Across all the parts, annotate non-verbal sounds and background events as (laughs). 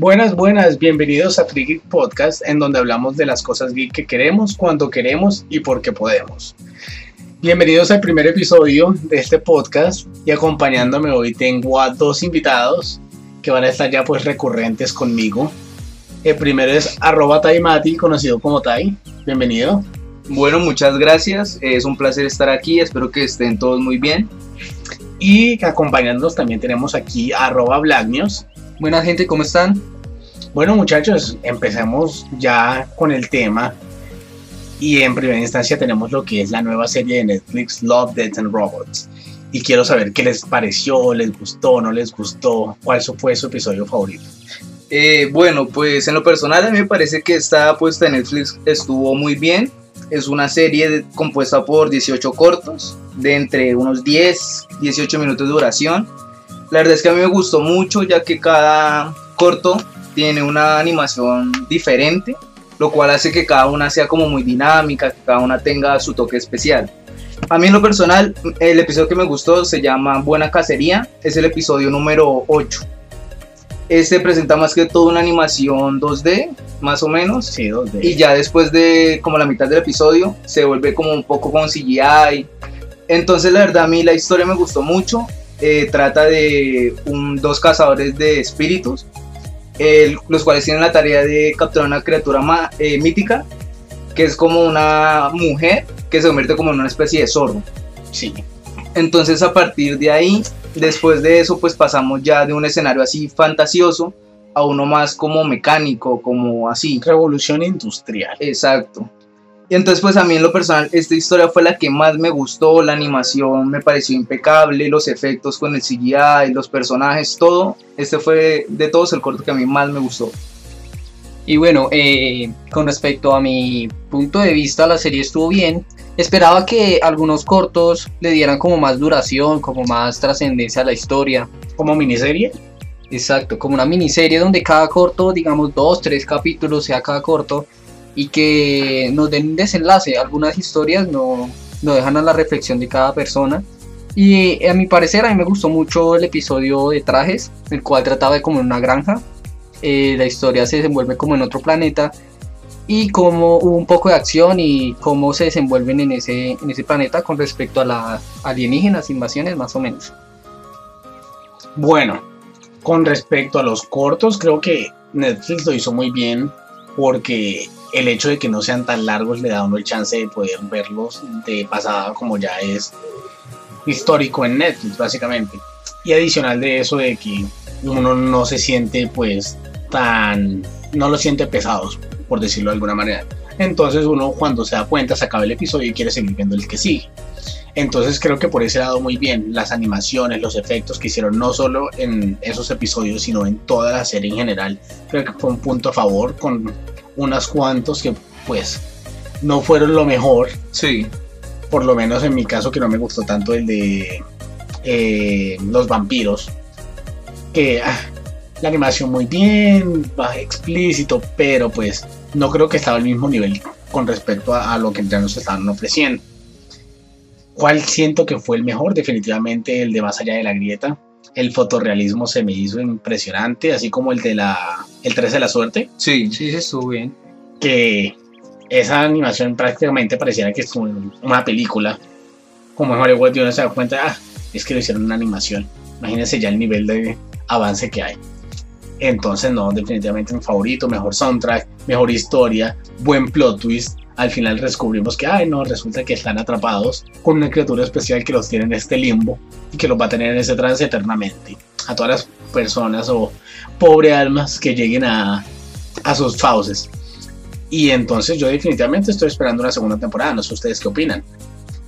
Buenas, buenas, bienvenidos a Free Podcast, en donde hablamos de las cosas geek que queremos, cuando queremos y porque podemos. Bienvenidos al primer episodio de este podcast y acompañándome hoy tengo a dos invitados que van a estar ya pues recurrentes conmigo. El primero es arroba Taimati, conocido como Tai. Bienvenido. Bueno, muchas gracias. Es un placer estar aquí. Espero que estén todos muy bien. Y acompañándonos también tenemos aquí arroba. Buena gente, ¿cómo están? Bueno muchachos, empecemos ya con el tema. Y en primera instancia tenemos lo que es la nueva serie de Netflix, Love, Death and Robots. Y quiero saber qué les pareció, les gustó, no les gustó, cuál fue su episodio favorito. Eh, bueno, pues en lo personal a mí me parece que esta puesta en Netflix estuvo muy bien. Es una serie compuesta por 18 cortos, de entre unos 10, 18 minutos de duración la verdad es que a mí me gustó mucho ya que cada corto tiene una animación diferente, lo cual hace que cada una sea como muy dinámica, que cada una tenga su toque especial. A mí en lo personal, el episodio que me gustó se llama Buena Cacería, es el episodio número 8. Este presenta más que todo una animación 2D, más o menos. Sí, 2D. Y ya después de como la mitad del episodio, se vuelve como un poco con CGI. Entonces la verdad a mí la historia me gustó mucho eh, trata de dos cazadores de espíritus, los cuales tienen la tarea de capturar una criatura eh, mítica, que es como una mujer que se convierte como en una especie de zorro. Sí. Entonces a partir de ahí, después de eso, pues pasamos ya de un escenario así fantasioso a uno más como mecánico, como así. Revolución industrial. Exacto. Y entonces pues a mí en lo personal esta historia fue la que más me gustó, la animación me pareció impecable, los efectos con el CGI, los personajes, todo. Este fue de todos el corto que a mí más me gustó. Y bueno, eh, con respecto a mi punto de vista, la serie estuvo bien. Esperaba que algunos cortos le dieran como más duración, como más trascendencia a la historia. ¿Como miniserie? Exacto, como una miniserie donde cada corto, digamos dos, tres capítulos sea cada corto, y que nos den un desenlace. Algunas historias no, no dejan a la reflexión de cada persona. Y a mi parecer a mí me gustó mucho el episodio de trajes, el cual trataba de como en una granja. Eh, la historia se desenvuelve como en otro planeta y cómo hubo un poco de acción y cómo se desenvuelven en ese, en ese planeta con respecto a las alienígenas, invasiones más o menos. Bueno, con respecto a los cortos, creo que Netflix lo hizo muy bien porque el hecho de que no sean tan largos le da a uno el chance de poder verlos de pasada como ya es histórico en Netflix básicamente. Y adicional de eso de que uno no se siente pues tan no lo siente pesados por decirlo de alguna manera. Entonces uno cuando se da cuenta se acaba el episodio y quiere seguir viendo el que sigue. Entonces creo que por ese lado muy bien las animaciones los efectos que hicieron no solo en esos episodios sino en toda la serie en general creo que fue un punto a favor con unas cuantos que pues no fueron lo mejor. Sí. Por lo menos en mi caso que no me gustó tanto el de eh, los vampiros. Que ah, la animación muy bien, explícito, pero pues no creo que estaba al mismo nivel con respecto a, lo que ya nos estaban ofreciendo. ¿Cuál siento que fue el mejor? Definitivamente el de Más allá de la grieta. El fotorrealismo se me hizo impresionante, así como el de la el 13 de la suerte. Sí, sí, se estuvo bien. Que esa animación prácticamente pareciera que es una película. Como en Hollywood uno se da cuenta, ah, es que lo hicieron una animación. Imagínense ya el nivel de avance que hay. Entonces, no, definitivamente mi favorito, mejor soundtrack, mejor historia, buen plot twist. Al final descubrimos que, ay, no, resulta que están atrapados con una criatura especial que los tiene en este limbo y que los va a tener en ese trance eternamente. A todas las personas o pobre almas que lleguen a, a sus fauces. Y entonces yo definitivamente estoy esperando una segunda temporada, no sé ustedes qué opinan.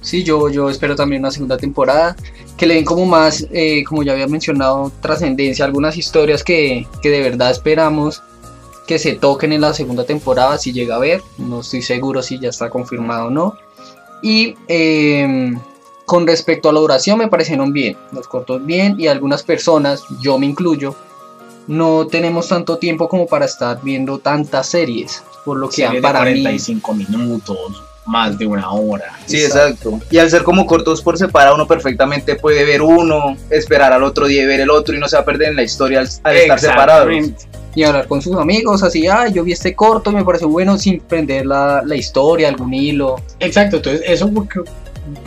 Sí, yo, yo espero también una segunda temporada, que le den como más, eh, como ya había mencionado, trascendencia, algunas historias que, que, de verdad esperamos que se toquen en la segunda temporada, si llega a ver, no estoy seguro si ya está confirmado o no. Y eh, con respecto a la duración me parecieron bien, los cortos bien y algunas personas, yo me incluyo, no tenemos tanto tiempo como para estar viendo tantas series, por lo que para 45 minutos, más de una hora. Sí, exacto. Y al ser como cortos por separado, uno perfectamente puede ver uno, esperar al otro día y ver el otro y no se va a perder en la historia al, estar separados. y hablar con sus amigos, así, ah, yo vi este corto, me pareció bueno, sin prender la, la historia, algún hilo. Exacto, entonces eso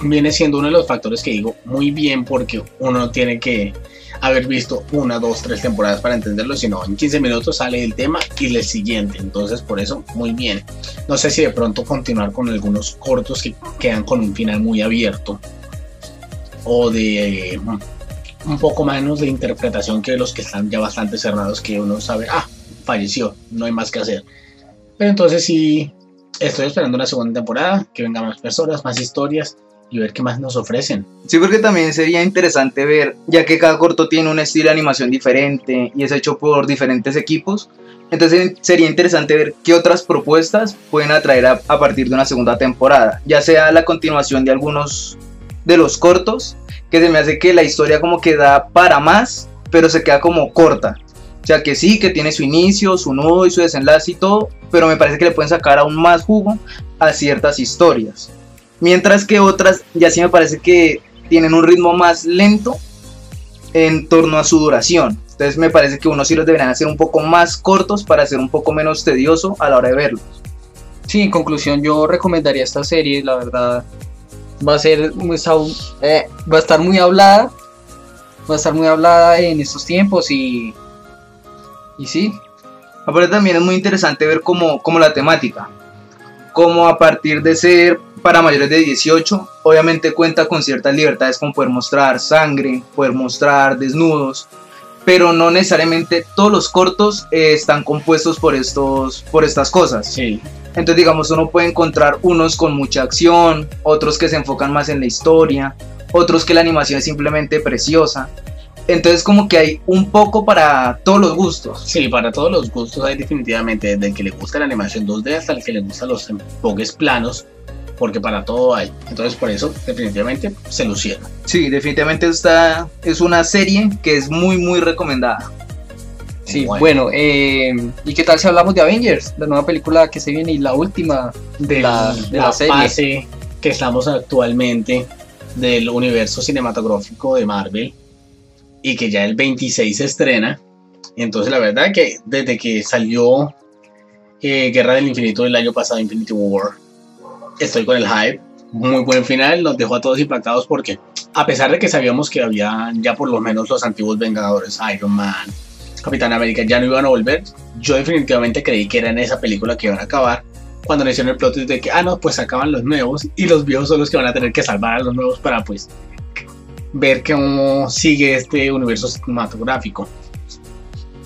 viene siendo uno de los factores que digo muy bien porque uno tiene que haber visto una, dos, tres temporadas para entenderlo, sino en 15 minutos sale el tema y el siguiente, entonces por eso muy bien. No sé si de pronto continuar con algunos cortos que quedan con un final muy abierto o de eh, un poco menos de interpretación que los que están ya bastante cerrados que uno sabe, ah, falleció, no hay más que hacer. Pero entonces sí, estoy esperando una segunda temporada, que vengan más personas, más historias y ver qué más nos ofrecen. Sí, porque también sería interesante ver, ya que cada corto tiene un estilo de animación diferente y es hecho por diferentes equipos, entonces sería interesante ver qué otras propuestas pueden atraer a, a partir de una segunda temporada, ya sea la continuación de algunos de los cortos, que se me hace que la historia como que da para más, pero se queda como corta. O sea que sí, que tiene su inicio, su nudo y su desenlace y todo, pero me parece que le pueden sacar aún más jugo a ciertas historias. Mientras que otras ya sí me parece que tienen un ritmo más lento en torno a su duración. Entonces me parece que unos sí los deberían hacer un poco más cortos para ser un poco menos tedioso a la hora de verlos. Sí, en conclusión yo recomendaría esta serie, la verdad va a ser eh, va a estar muy hablada, va a estar muy hablada en estos tiempos y y sí, Aparte también es muy interesante ver cómo, cómo la temática, como a partir de ser para mayores de 18, obviamente cuenta con ciertas libertades como poder mostrar sangre, poder mostrar desnudos, pero no necesariamente todos los cortos eh, están compuestos por, estos, por estas cosas. Sí, Entonces, digamos, uno puede encontrar unos con mucha acción, otros que se enfocan más en la historia, otros que la animación es simplemente preciosa. Entonces, como que hay un poco para todos los gustos. sí, para todos los gustos hay definitivamente, desde el que le gusta la animación 2D hasta el que le gustan los enfoques planos, porque para todo hay. Entonces por eso definitivamente se lucieron. Sí, definitivamente esta es una serie que es muy, muy recomendada. sí, Bueno. bueno, eh, ¿y qué tal si hablamos de Avengers, la nueva película que se viene y la última de la, de la serie? fase que estamos actualmente del universo cinematográfico de Marvel y que ya el 26 se estrena. Entonces la verdad que desde que salió eh, Guerra del Infinito el año pasado, Infinity War, estoy con el hype. Muy buen final, nos dejó a todos impactados porque a pesar de que sabíamos que había ya por lo menos los antiguos Vengadores, Iron Man, Capitán América ya no iban a volver, yo definitivamente creí que era en esa película que iban a acabar cuando le hicieron el plot de que, ah, no, pues acaban los nuevos y los viejos son los que van a tener que salvar a los nuevos para, pues, ver cómo sigue este universo cinematográfico.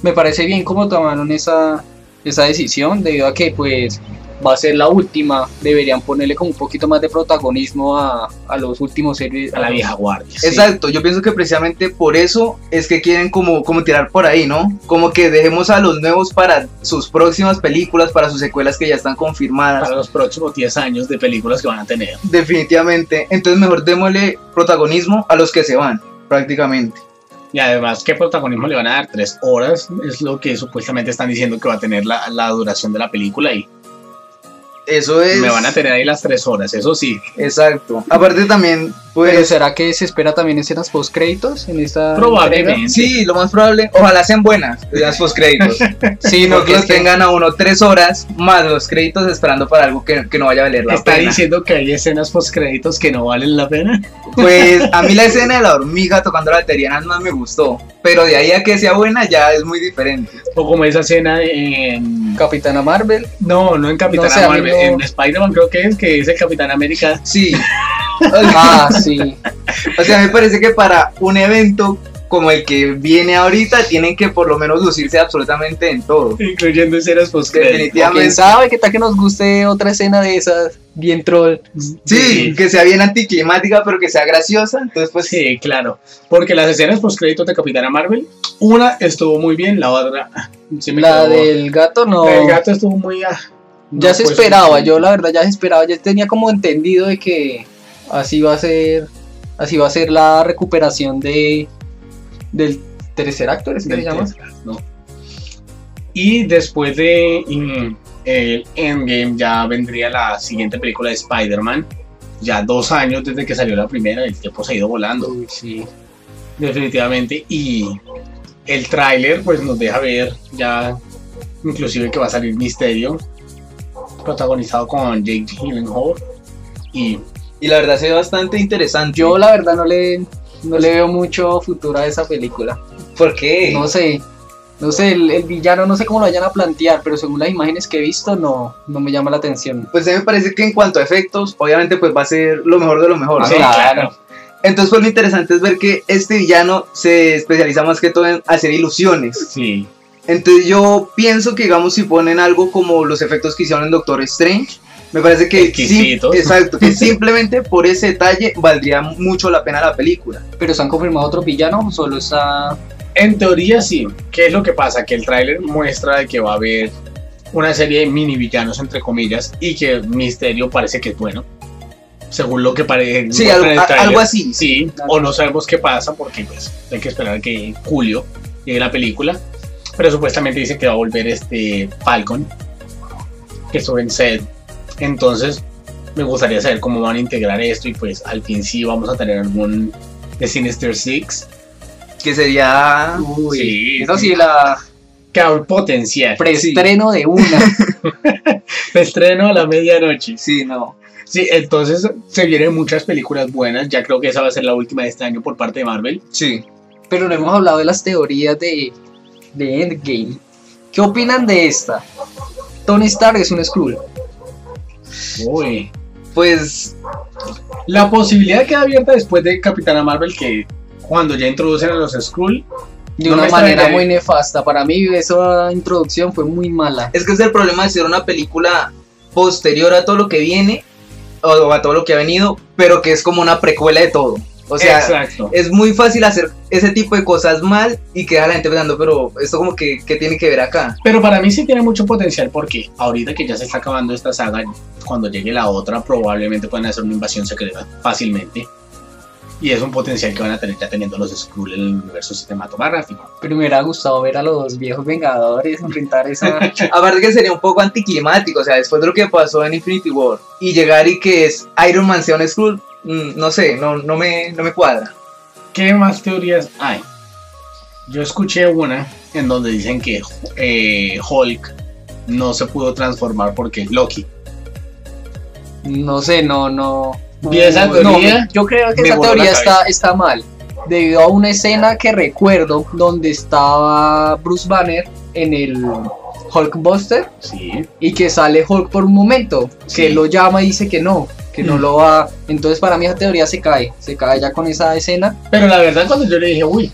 Me parece bien cómo tomaron esa, esa decisión debido a que pues va a ser la última, deberían ponerle como un poquito más de protagonismo a, a los últimos héroes, A la vieja guardia. Sí. Exacto, yo pienso que precisamente por eso es que quieren como, como tirar por ahí, ¿no? Como que dejemos a los nuevos para sus próximas películas, para sus secuelas que ya están confirmadas. Para los próximos 10 años de películas que van a tener. Definitivamente. Entonces mejor démosle protagonismo a los que se van, prácticamente. Y además, ¿qué protagonismo le van a dar? Tres horas es lo que supuestamente están diciendo que va a tener la, la duración de la película y Eso es... me van a tener ahí las tres horas, eso sí. Exacto. Aparte también, Pero pues... ¿será que se espera también escenas post créditos en esta Probablemente. entrega? Sí, lo más probable, ojalá sean buenas las postcréditos. (laughs) Sí, no que que- tengan a uno tres horas más los créditos esperando para algo que, que no vaya a valer la Está pena. diciendo que hay escenas post créditos que no valen la pena. Pues a mí la (laughs) escena de la hormiga tocando la batería nada más me gustó, pero de ahí a que sea buena ya es muy diferente. O como esa escena en. Capitana Marvel. No, no en Capitán No sé, a mí Marvel, no- en Spider-Man creo que es, que es el Capitán América. Sí, (laughs) Ah, (laughs) sí. o sea, me parece que para un evento como el que viene ahorita tienen que por lo menos lucirse absolutamente en todo. Incluyendo escenas post quién Definitivamente. sabe qué tal que nos guste otra escena de esas bien troll. Sí, que sea bien anticlimática, pero que sea graciosa. Entonces, pues Sí, claro. Porque las escenas post créditos de Capitana Marvel, una estuvo muy bien, la otra. (laughs) sí me La quedó- del gato no. La del gato estuvo muy. ah, Ya no se fue esperaba, yo la verdad ya se esperaba, ya tenía como entendido de que así va a ser, así va a ser la recuperación de del tercer actor, ¿es que se llama? ¿no? Y después de mm, el Endgame ya vendría la siguiente película de Spider-Man. Ya dos años desde que salió la primera, el tiempo se ha ido volando, Uy, sí. definitivamente. Y el tráiler pues nos deja ver ya inclusive que va a salir Misterio, protagonizado con Jake Gyllenhaal y Y la verdad se ve bastante interesante. Yo la verdad no le, no le veo mucho futuro a esa película. ¿Por qué? No sé, no sé, el, el villano no sé cómo lo vayan a plantear, pero según las imágenes que he visto no, no me llama la atención. Pues a mí me parece que en cuanto a efectos, obviamente pues va a ser lo mejor de lo mejor. Ah, ¿no? claro. Entonces pues lo interesante es ver que este villano se especializa más que todo en hacer ilusiones. sí, Entonces yo pienso que digamos si ponen algo como los efectos que hicieron en Doctor Strange, me parece que, sim- Exquisitos. exacto, que (laughs) simplemente por ese detalle valdría mucho la pena la película. Pero se han confirmado otro villano, o solo está... En teoría sí. ¿Qué es lo que pasa? Que el tráiler muestra de que va a haber una serie de mini villanos entre comillas y que Misterio parece que es bueno. Según lo que parece. Sí, algo, el algo así. Sí, o no sabemos qué pasa porque pues hay que esperar que julio llegue la película. Pero supuestamente dice que va a volver este Falcon, que estuvo en set. Entonces me gustaría saber cómo van a integrar esto y pues al fin sí vamos a tener algún de Sinister Six. Que sería... Uy, Sí, eso sí. la Que potencial. preestreno de una. (laughs) Estreno a la medianoche. Sí, no. Sí, entonces se vienen muchas películas buenas. Ya creo que esa va a ser la última de este año por parte de Marvel. Sí. Pero no hemos hablado de las teorías de, de Endgame. ¿Qué opinan de esta? Tony Stark es un Skrull. Uy. Pues La posibilidad queda abierta después de Capitana Marvel que cuando ya introducen a los Skrull. De No una manera muy nefasta. Para mí esa introducción fue muy mala. es que es el problema de hacer una película posterior a todo lo que viene o a todo lo que ha venido, pero que es como una precuela de todo. O sea, Exacto. es muy fácil hacer ese tipo de cosas mal y quedar a la gente pensando, pero esto como que ¿qué tiene que ver acá. Pero para mí sí tiene mucho potencial porque ahorita que ya se está acabando esta saga, cuando llegue la otra probablemente puedan hacer una invasión secreta fácilmente. Y es un potencial que van a tener ya teniendo los Skrull en el universo cinematográfico. Pero me hubiera gustado ver a los viejos Vengadores enfrentar esa. (laughs) Aparte que sería un poco anticlimático, o sea, después de lo que pasó en Infinity War y llegar y que es Iron Man sea un Skrull, mm, no sé, no, no, me, no me cuadra. ¿Qué más teorías hay? Yo escuché una en donde dicen que eh, Hulk no se pudo transformar porque es Loki. No sé, no, no. Vi esa no, teoría, yo creo que me esa teoría está, está mal. Debido a una escena que recuerdo donde estaba Bruce Banner en el Hulkbuster Sí. y que sale Hulk por un momento, que lo llama y dice que no, que no Mm. lo va. Entonces para mí esa teoría se cae, se cae ya con esa escena. Pero la verdad cuando yo le dije, uy,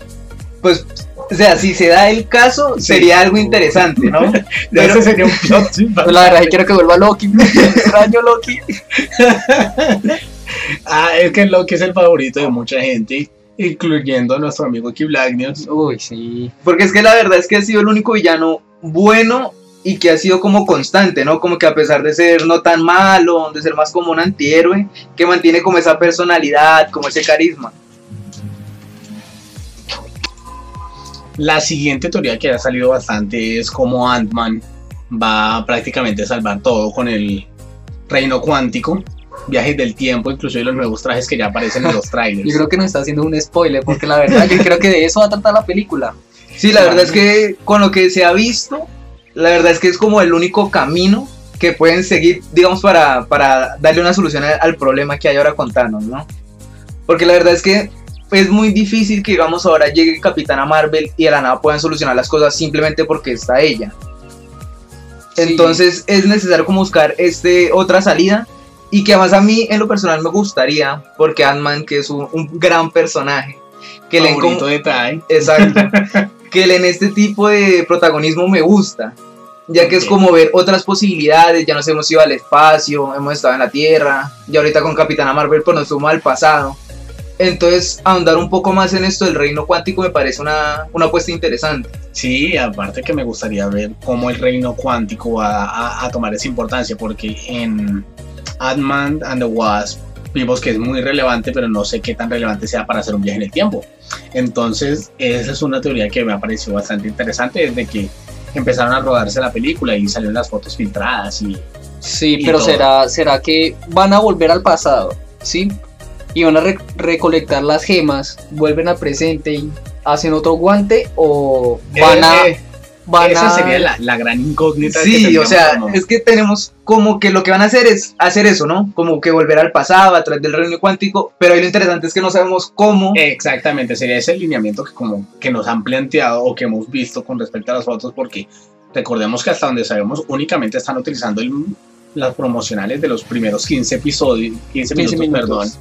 Pues, o sea, si se da el caso, Sí. sería algo interesante, ¿no? Pero- sería un plot (laughs) Pero la verdad es que quiero que vuelva Loki, extraño Loki. (laughs) Ah, es que Loki es el favorito de mucha gente, incluyendo a nuestro amigo Key Black News. Uy, sí. Porque es que la verdad es que ha sido el único villano bueno y que ha sido como constante, ¿no? Como que a pesar de ser no tan malo, de ser más como un antihéroe, que mantiene como esa personalidad, como ese carisma. La siguiente teoría que ha salido bastante es cómo Ant-Man va prácticamente a salvar todo con el reino cuántico, viajes del tiempo, inclusive los nuevos trajes que ya aparecen en los (laughs) Yo trailers. creo que nos está haciendo un spoiler, porque la verdad yo creo que de eso va a tratar la película. Sí, la verdad es que con lo que se ha visto, la verdad es que es como el único camino que pueden seguir, digamos, para, para darle una solución al, al problema que hay ahora con Thanos, ¿no? Porque la verdad es que es muy difícil que, digamos, ahora llegue Capitana Marvel y de la nada puedan solucionar las cosas simplemente porque está ella. Sí. Entonces es necesario como buscar este, otra salida y que además a mí en lo personal me gustaría, porque Ant-Man, que es un, un gran personaje, que le favorito Tai. Exacto. (laughs) que en este tipo de protagonismo me gusta. Ya que es como ver otras posibilidades, ya nos hemos ido al espacio, hemos estado en la Tierra, y ahorita con Capitana Marvel pues nos fuimos al pasado. Entonces, ahondar un poco más en esto del reino cuántico me parece una, una apuesta interesante. Sí, aparte que me gustaría ver cómo el reino cuántico va a, a tomar esa importancia, porque en Ant-Man and the Wasp vimos que es muy relevante, pero no sé qué tan relevante sea para hacer un viaje en el tiempo. Entonces, esa es una teoría que me ha parecido bastante interesante desde que empezaron a rodarse la película y salieron las fotos filtradas y Sí, Y pero todo. será, será que van a volver al pasado, ¿sí? Y van a re- recolectar las gemas, vuelven al presente y hacen otro guante o van a... Eh, van Esa a... sería la, la gran incógnita. que Sí, o tendríamos sea, es que tenemos como que lo que van a hacer es hacer eso, ¿no? Como que volver al pasado a través del reino cuántico, pero ahí lo interesante es que no sabemos cómo. Exactamente, sería ese lineamiento que como que nos han planteado o que hemos visto con respecto a las fotos, porque recordemos que hasta donde sabemos únicamente están utilizando el- las promocionales de los primeros 15 episodios, 15 minutos, 15 minutos. perdón,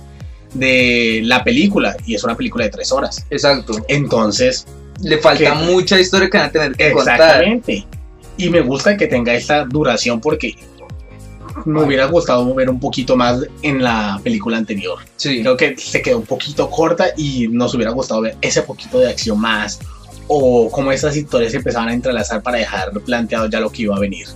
de la película, y es una película de 3 horas. Exacto. Entonces, Le falta mucha historia que van a tener que contar. exactamente. Y me gusta que tenga esta duración porque me hubiera gustado ver un poquito más en la película anterior. Sí. Creo que se quedó un poquito corta y nos hubiera gustado ver ese poquito de acción más o cómo esas historias se empezaban a entrelazar para dejar planteado ya lo que iba a venir.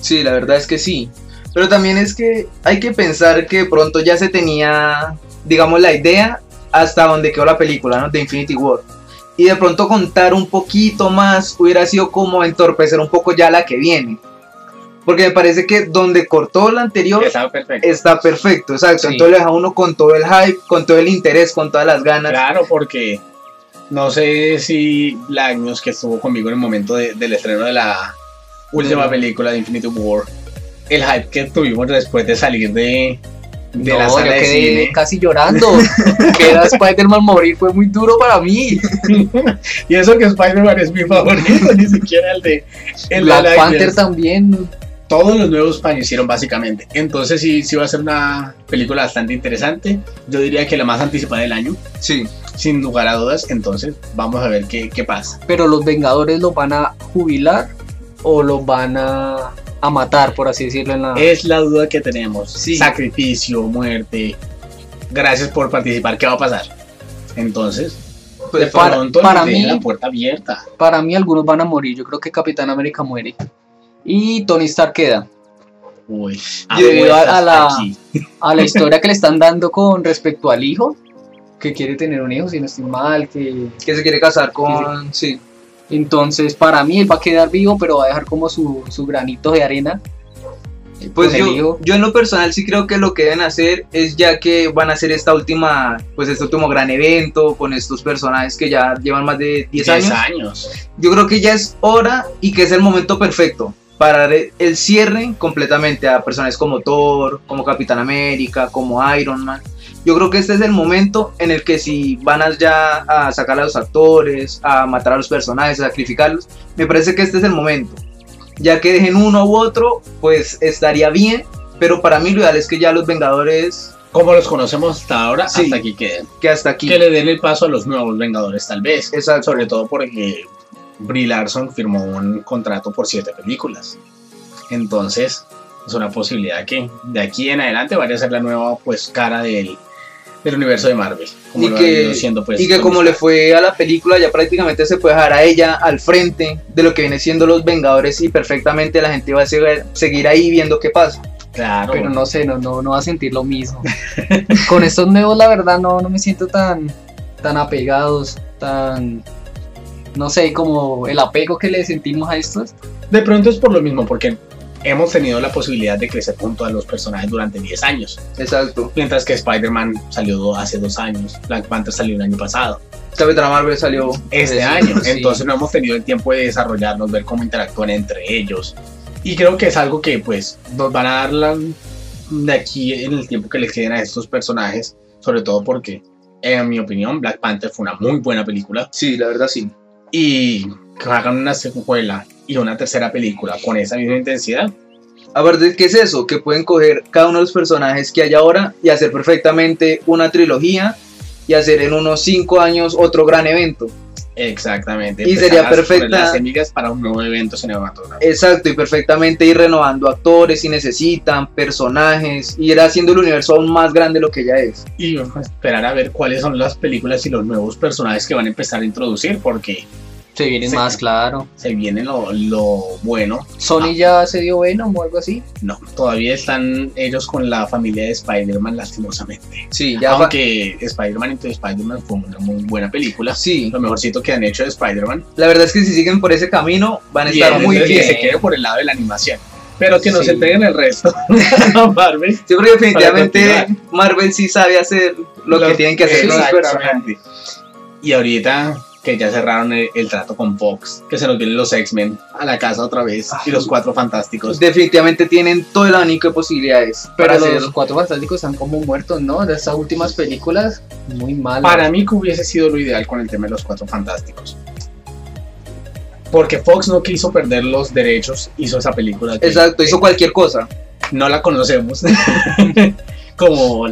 Sí, la verdad es que sí. Pero también es que hay que pensar que pronto ya se tenía, digamos, la idea hasta donde quedó la película, ¿no? De Infinity War. Y de pronto contar un poquito más hubiera sido como entorpecer un poco ya la que viene. Porque me parece que donde cortó la anterior perfecto. está perfecto, exacto. Sí. Entonces lo deja uno con todo el hype, con todo el interés, con todas las ganas. Claro, porque no sé si News que estuvo conmigo en el momento de- del estreno de la última De- película de Infinity War, el hype que tuvimos después de salir de, de no, la yo sala de quedé cine. casi llorando. (laughs) que era Spider-Man morir fue muy duro para mí. (laughs) Y eso que Spider-Man es mi favorito, ni siquiera el de el Black Panther también. todos los nuevos fallecieron básicamente. Entonces sí, sí va a ser una película bastante interesante. Yo diría que la más anticipada del año, Sí. sin lugar a dudas. Entonces vamos a ver qué, qué pasa. Pero los Vengadores los van a jubilar o los van a, a matar, por así decirlo. En la... Es la duda que tenemos. Sí. Sacrificio, muerte. Gracias por participar. ¿Qué va a pasar? Entonces, Pues de para- pronto para mí- la puerta abierta. Para mí algunos van a morir. Yo creo que Capitán América muere. Y Tony Stark queda. Uy, Debido a- la-. A la (laughs) historia que le están dando con respecto al hijo. Que quiere tener un hijo, si no estoy mal. Que... que se quiere casar con. Sí. Entonces, para mí él va a quedar vivo, pero va a dejar como su, su granito de arena. Pues con el yo, yo en lo personal sí creo que lo que deben hacer es ya que van a hacer esta última, pues este último gran evento con estos personajes que ya llevan más de 10 10 años. años. Yo creo que ya es hora y que es el momento perfecto para dar el cierre completamente a personajes como Thor, como Capitán América, como Iron Man. Yo creo que este es el momento en el que si van a ya a sacar a los actores, a matar a los personajes, a sacrificarlos, me parece que este es el momento. Ya que dejen uno u otro, pues estaría bien, pero para mí lo ideal es que ya los Vengadores, Como los conocemos hasta ahora, Sí. hasta aquí queden. que hasta aquí. Que le den el paso a los nuevos Vengadores, tal vez. Exacto. Sobre todo porque Brie Larson firmó un contrato por siete películas. Entonces, es una posibilidad que de aquí en adelante vaya a ser la nueva pues cara del, del universo de Marvel. Como Y lo que- siendo, pues, y que como le fue a la película, ya prácticamente se puede dejar a ella al frente de lo que viene siendo los Vengadores y perfectamente la gente va a seguir, seguir ahí viendo qué pasa. Claro. Pero no sé, no, no, no va a sentir lo mismo. (laughs) Con estos nuevos, la verdad, no, no me siento tan, tan apegados, tan. No sé, como el apego que le sentimos a estos. De pronto es por lo mismo, porque hemos tenido la posibilidad de crecer junto a los personajes durante 10 años. Exacto. Mientras que Spider-Man salió hace dos años, Black Panther salió el año pasado. Capitana Marvel salió este año. sí. Entonces no hemos tenido el tiempo de desarrollarnos, ver cómo interactúan entre ellos. Y creo que es algo que pues nos van a dar la- de aquí en el tiempo que les queden a estos personajes, sobre todo porque en mi opinión Black Panther fue una muy buena película Sí, la verdad sí. y que hagan una secuela y una tercera película con esa misma intensidad. Aparte, ¿qué es eso? Que pueden coger cada uno de los personajes que hay ahora y hacer perfectamente una trilogía y hacer en unos 5 años otro gran evento. Exactamente. Y empezar sería perfecta- las semillas para un nuevo evento cinematográfico. Exacto, y perfectamente ir renovando actores si necesitan, personajes, y ir haciendo el universo aún más grande de lo que ya es. y esperar a ver cuáles son las películas y los nuevos personajes que van a empezar a introducir porque Se vienen más, claro. se viene lo, lo bueno. Sony ya se dio Venom o algo así. No, todavía están ellos con la familia de Spider-Man lastimosamente. Sí, ya va- Aunque Spider-Man Into Spider-Man fue una muy buena película. Sí, Lo mejorcito que han hecho de Spider-Man. la verdad es que si siguen por ese camino van a estar muy bien. que se quede por el lado de la animación. Pero que nos Sí. entreguen el resto. (laughs) Marvel. Yo creo que definitivamente. Marvel sí sabe hacer lo que tienen que hacer los personajes. Exactamente. Y ahorita que ya cerraron el, el trato con Fox, que se nos vienen los X-Men a la casa otra vez y los Cuatro Fantásticos. Definitivamente tienen todo el abanico de posibilidades Pero los cuatro fantásticos están como muertos, ¿no? De estas últimas películas, muy malas. Para mí que hubiese sido lo ideal con el tema de los Cuatro Fantásticos. Porque Fox no quiso perder los derechos, hizo esa película. que Exacto, hizo cualquier cosa. No la conocemos. (laughs) Como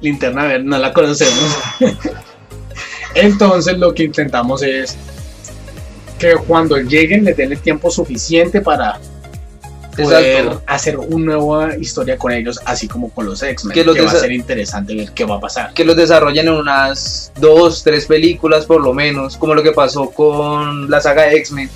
Linterna Verde, no la conocemos. (laughs) Entonces lo que intentamos es que cuando lleguen les den el tiempo suficiente para poder Exacto. hacer una nueva historia con ellos, así como con los X-Men. Que Que, los va a ser interesante ver qué va a pasar. Que los desarrollen en unas dos, tres películas por lo menos, como lo que pasó con la saga de X-Men,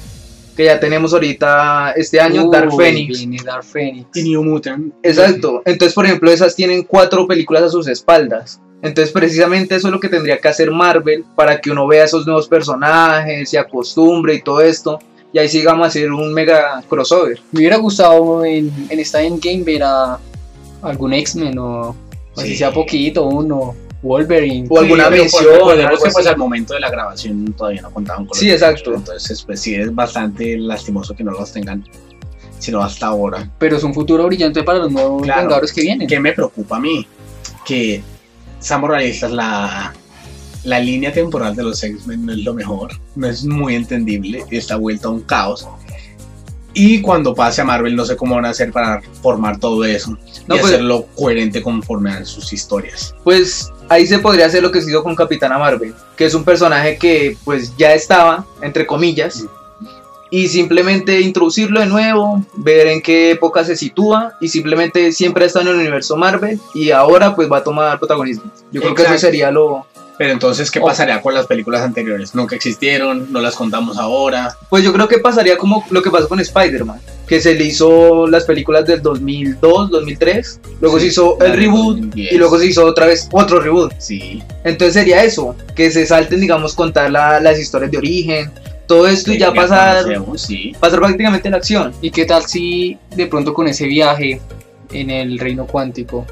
que ya tenemos ahorita este año, Dark Uy, Phoenix. viene Dark Phoenix. Y New Mutant. Exacto. Entonces, por ejemplo, esas tienen cuatro películas a sus espaldas. Entonces, precisamente eso es lo que tendría que hacer Marvel para que uno vea esos nuevos personajes, se acostumbre y todo esto. Y ahí sigamos a hacer un mega crossover. Me hubiera gustado en, en esta Endgame ver a algún X-Men o así Sí. sea poquito, uno, Wolverine. O alguna pero mención, recordemos que pues al momento de la grabación todavía no contaban con Sí, exacto. Entonces, pues sí es bastante lastimoso que no los tengan, sino hasta ahora. Pero es un futuro brillante para los nuevos Claro. Vengadores que vienen. ¿Qué me preocupa a mí? Que seamos realistas, la, la línea temporal de los X-Men no es lo mejor, no es muy entendible, está vuelta a un caos. Y cuando pase a Marvel, no sé cómo van a hacer para formar todo eso No, y pues- hacerlo coherente conforme a sus historias. Pues ahí se podría hacer lo que se hizo con Capitana Marvel, que es un personaje que pues ya estaba, entre comillas, y simplemente introducirlo de nuevo, ver en qué época se sitúa y simplemente siempre ha estado en el universo Marvel y ahora pues va a tomar protagonismo. Yo creo que eso sería lo... Pero entonces, ¿qué Oh. pasaría con las películas anteriores? Nunca existieron, no las contamos ahora. Pues yo creo que pasaría como lo que pasó con Spider-Man, que se le hizo las películas del 2002, 2003, luego Sí, se hizo el reboot 2010. y luego se hizo otra vez otro reboot. Sí. Entonces sería eso, que se salten, digamos, contar la- las historias de origen, todo esto y ya pasar, sí. pasar prácticamente la acción. ¿Y qué tal si de pronto con ese viaje en el reino cuántico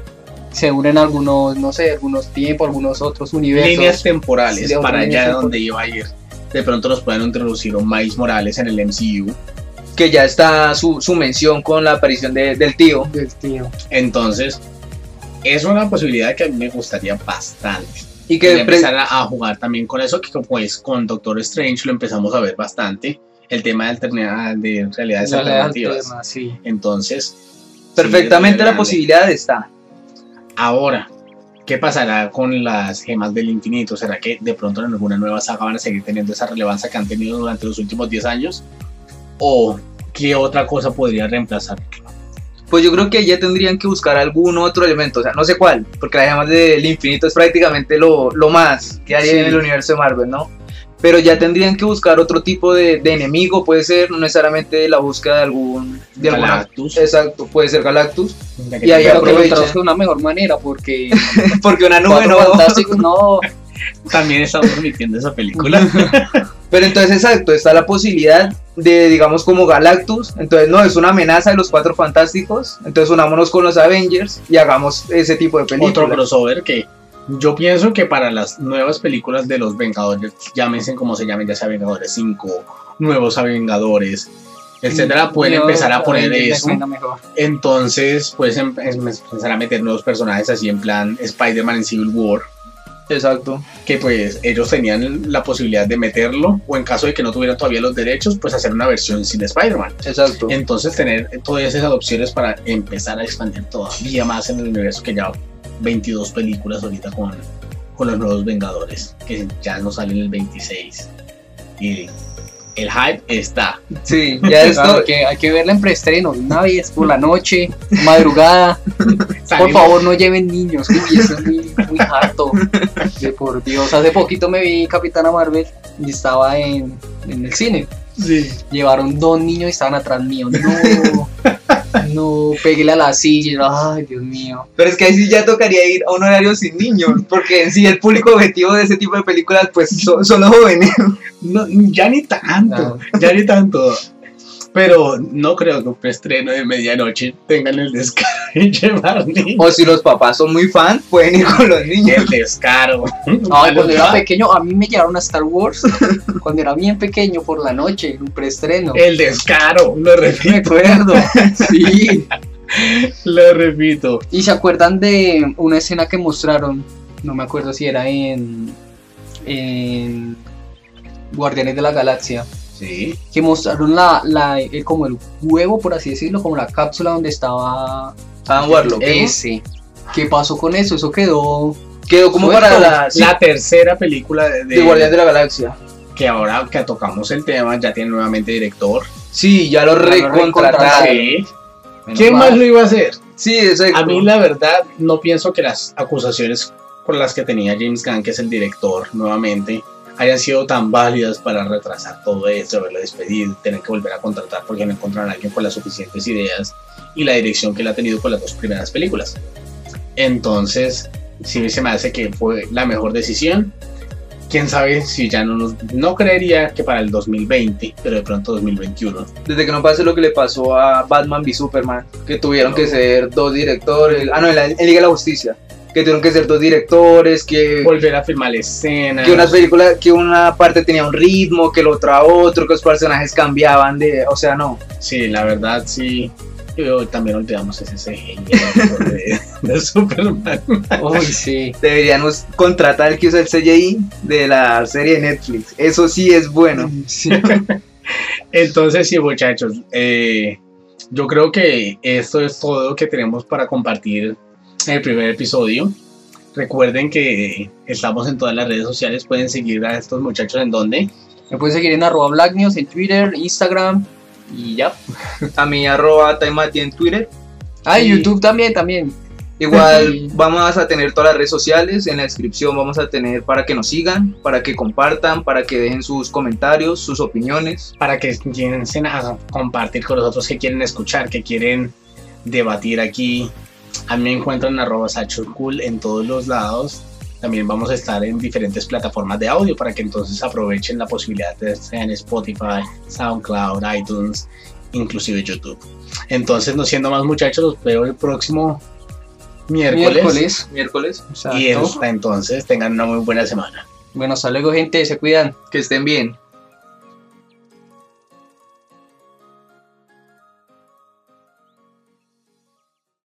se unen algunos, no sé, algunos tiempos, algunos otros universos? Líneas temporales para allá tempor- donde iba a ir. De pronto nos pueden introducir un Miles Morales en el MCU. Que ya está su, su mención con la aparición de- del tío. del tío. Entonces, es una posibilidad que a mí me gustaría bastante. Y que empezar a, jugar también con eso, que pues con Doctor Strange lo empezamos a ver bastante. El tema de, alterna- de realidades das alternativas. alterna, sí. Entonces, perfectamente sí, la posibilidad está. Ahora, ¿qué pasará con las gemas del infinito? ¿Será que de pronto en alguna nueva saga van a seguir teniendo esa relevancia que han tenido durante los últimos 10 años? ¿O qué otra cosa podría reemplazar? Pues yo creo que ya tendrían que buscar algún otro elemento, o sea, no sé cuál, porque la gemas del infinito es prácticamente lo, lo más que hay Sí. en el universo de Marvel, ¿no? Pero ya tendrían que buscar otro tipo de, de enemigo, puede ser, no necesariamente la búsqueda de algún... De alguna- Galactus. Exacto, puede ser Galactus, y ahí Pero que lo de una mejor manera porque (laughs) porque una nube no... Fantásticos no. También estamos permitiendo esa película. (laughs) Pero entonces, exacto, está la posibilidad de, digamos, como Galactus. Entonces, no, es una amenaza de los cuatro fantásticos. Entonces, unámonos con los Avengers y hagamos ese tipo de Otro películas. crossover que yo pienso que para las nuevas películas de los Vengadores, llámense como se llamen, ya sea Vengadores 5, Nuevos Vengadores, etcétera, pueden empezar a poner eso. Entonces, pues em- em- empezar a meter nuevos personajes así en plan Spider-Man en Civil War, Exacto. que pues ellos tenían la posibilidad de meterlo, o en caso de que no tuvieran todavía los derechos, pues hacer una versión sin Spider-Man. Exacto. Entonces tener todas esas opciones para empezar a expandir todavía más en el universo que ya 22 películas ahorita con, con los nuevos Vengadores, que ya no salen el 26. Y el hype está. Sí, ya esto. Claro, que, hay que verla en preestreno, una vez por la noche, madrugada. (laughs) Por favor, no lleven niños. Uy, eso es muy, muy harto. Por Dios. Hace poquito me vi Capitana Marvel y estaba en, en el cine. Sí. Llevaron dos niños y estaban atrás mío. No, (laughs) no, péguele a la silla. Ay, Dios mío. Pero es que ahí sí ya tocaría ir a un horario sin niños. Porque en sí el público objetivo de ese tipo de películas, pues son, son los jóvenes. No, ya ni tanto, ya ni tanto. Pero no creo que un preestreno de medianoche tengan el descaro de (laughs) llevar niños. O si los papás son muy fan, pueden ir con los niños. El descaro. Ay, cuando era pequeño, a mí me llevaron a Star Wars. (laughs) cuando era bien pequeño por la noche, un preestreno. El descaro, lo repito. Recuerdo. Sí. (laughs) Lo repito. ¿Y se acuerdan de una escena que mostraron? No me acuerdo si era en. en. Guardianes de la Galaxia. Sí. Que mostraron la, la, el- como el huevo, por así decirlo, como la cápsula donde estaba Adam Warlock. ¿Qué pasó con eso? Eso quedó. Quedó como Suelto. para la, sí, La tercera película de, de Guardián de la Galaxia. que ahora que tocamos el tema ya tiene nuevamente director. Sí, ya lo recontrataron. Sí. ¿Quién más lo iba a hacer? Sí, exacto. A mí la verdad no pienso que las acusaciones por las que tenía James Gunn, que es el director nuevamente, hayan sido tan válidas para retrasar todo esto, haberlo despedido, tener que volver a contratar porque no encontraron a alguien con las suficientes ideas y la dirección que él ha tenido con las dos primeras películas. Entonces, sí se me hace que fue la mejor decisión. Quién sabe si ya no nos. No creería que para el 2020, pero de pronto 2021. Desde que no pase lo que le pasó a Batman v Superman, que tuvieron que ser dos directores. Ah, no, en, la, en Liga de la Justicia. Que tuvieron que ser dos directores, que, Volver a filmar escenas. que una película, que una parte tenía un ritmo, que la otra otro, que los personajes cambiaban de. O sea, no. Sí, la verdad sí. Yo también olvidamos ese CGI de, (laughs) de Superman. Uy, sí. Deberíamos contratar al que usa el CGI de la serie de Netflix. Eso sí es bueno. Sí. (laughs) Entonces sí, muchachos. eh, yo creo que esto es todo lo que tenemos para compartir el primer episodio. Recuerden que estamos en todas las redes sociales. Pueden seguir a estos muchachos en donde. Me pueden seguir en arroba Black News en Twitter, Instagram y ya. (laughs) A mi arroba Taimati en Twitter. Ah, y. YouTube también, también. Igual (laughs) vamos a tener todas las redes sociales, en la descripción vamos a tener para que nos sigan, para que compartan, para que dejen sus comentarios, sus opiniones. Para que comiencen a compartir con nosotros que quieren escuchar, que quieren debatir aquí. A mí me encuentran en arroba Cool en todos los lados. También vamos a estar en diferentes plataformas de audio para que entonces aprovechen la posibilidad de estar en Spotify, SoundCloud, iTunes, inclusive YouTube. Entonces, no siendo más muchachos, los veo el próximo miércoles. Miércoles. Miércoles. Y hasta entonces tengan una muy buena semana. Bueno, hasta luego, gente. Se cuidan. que estén bien.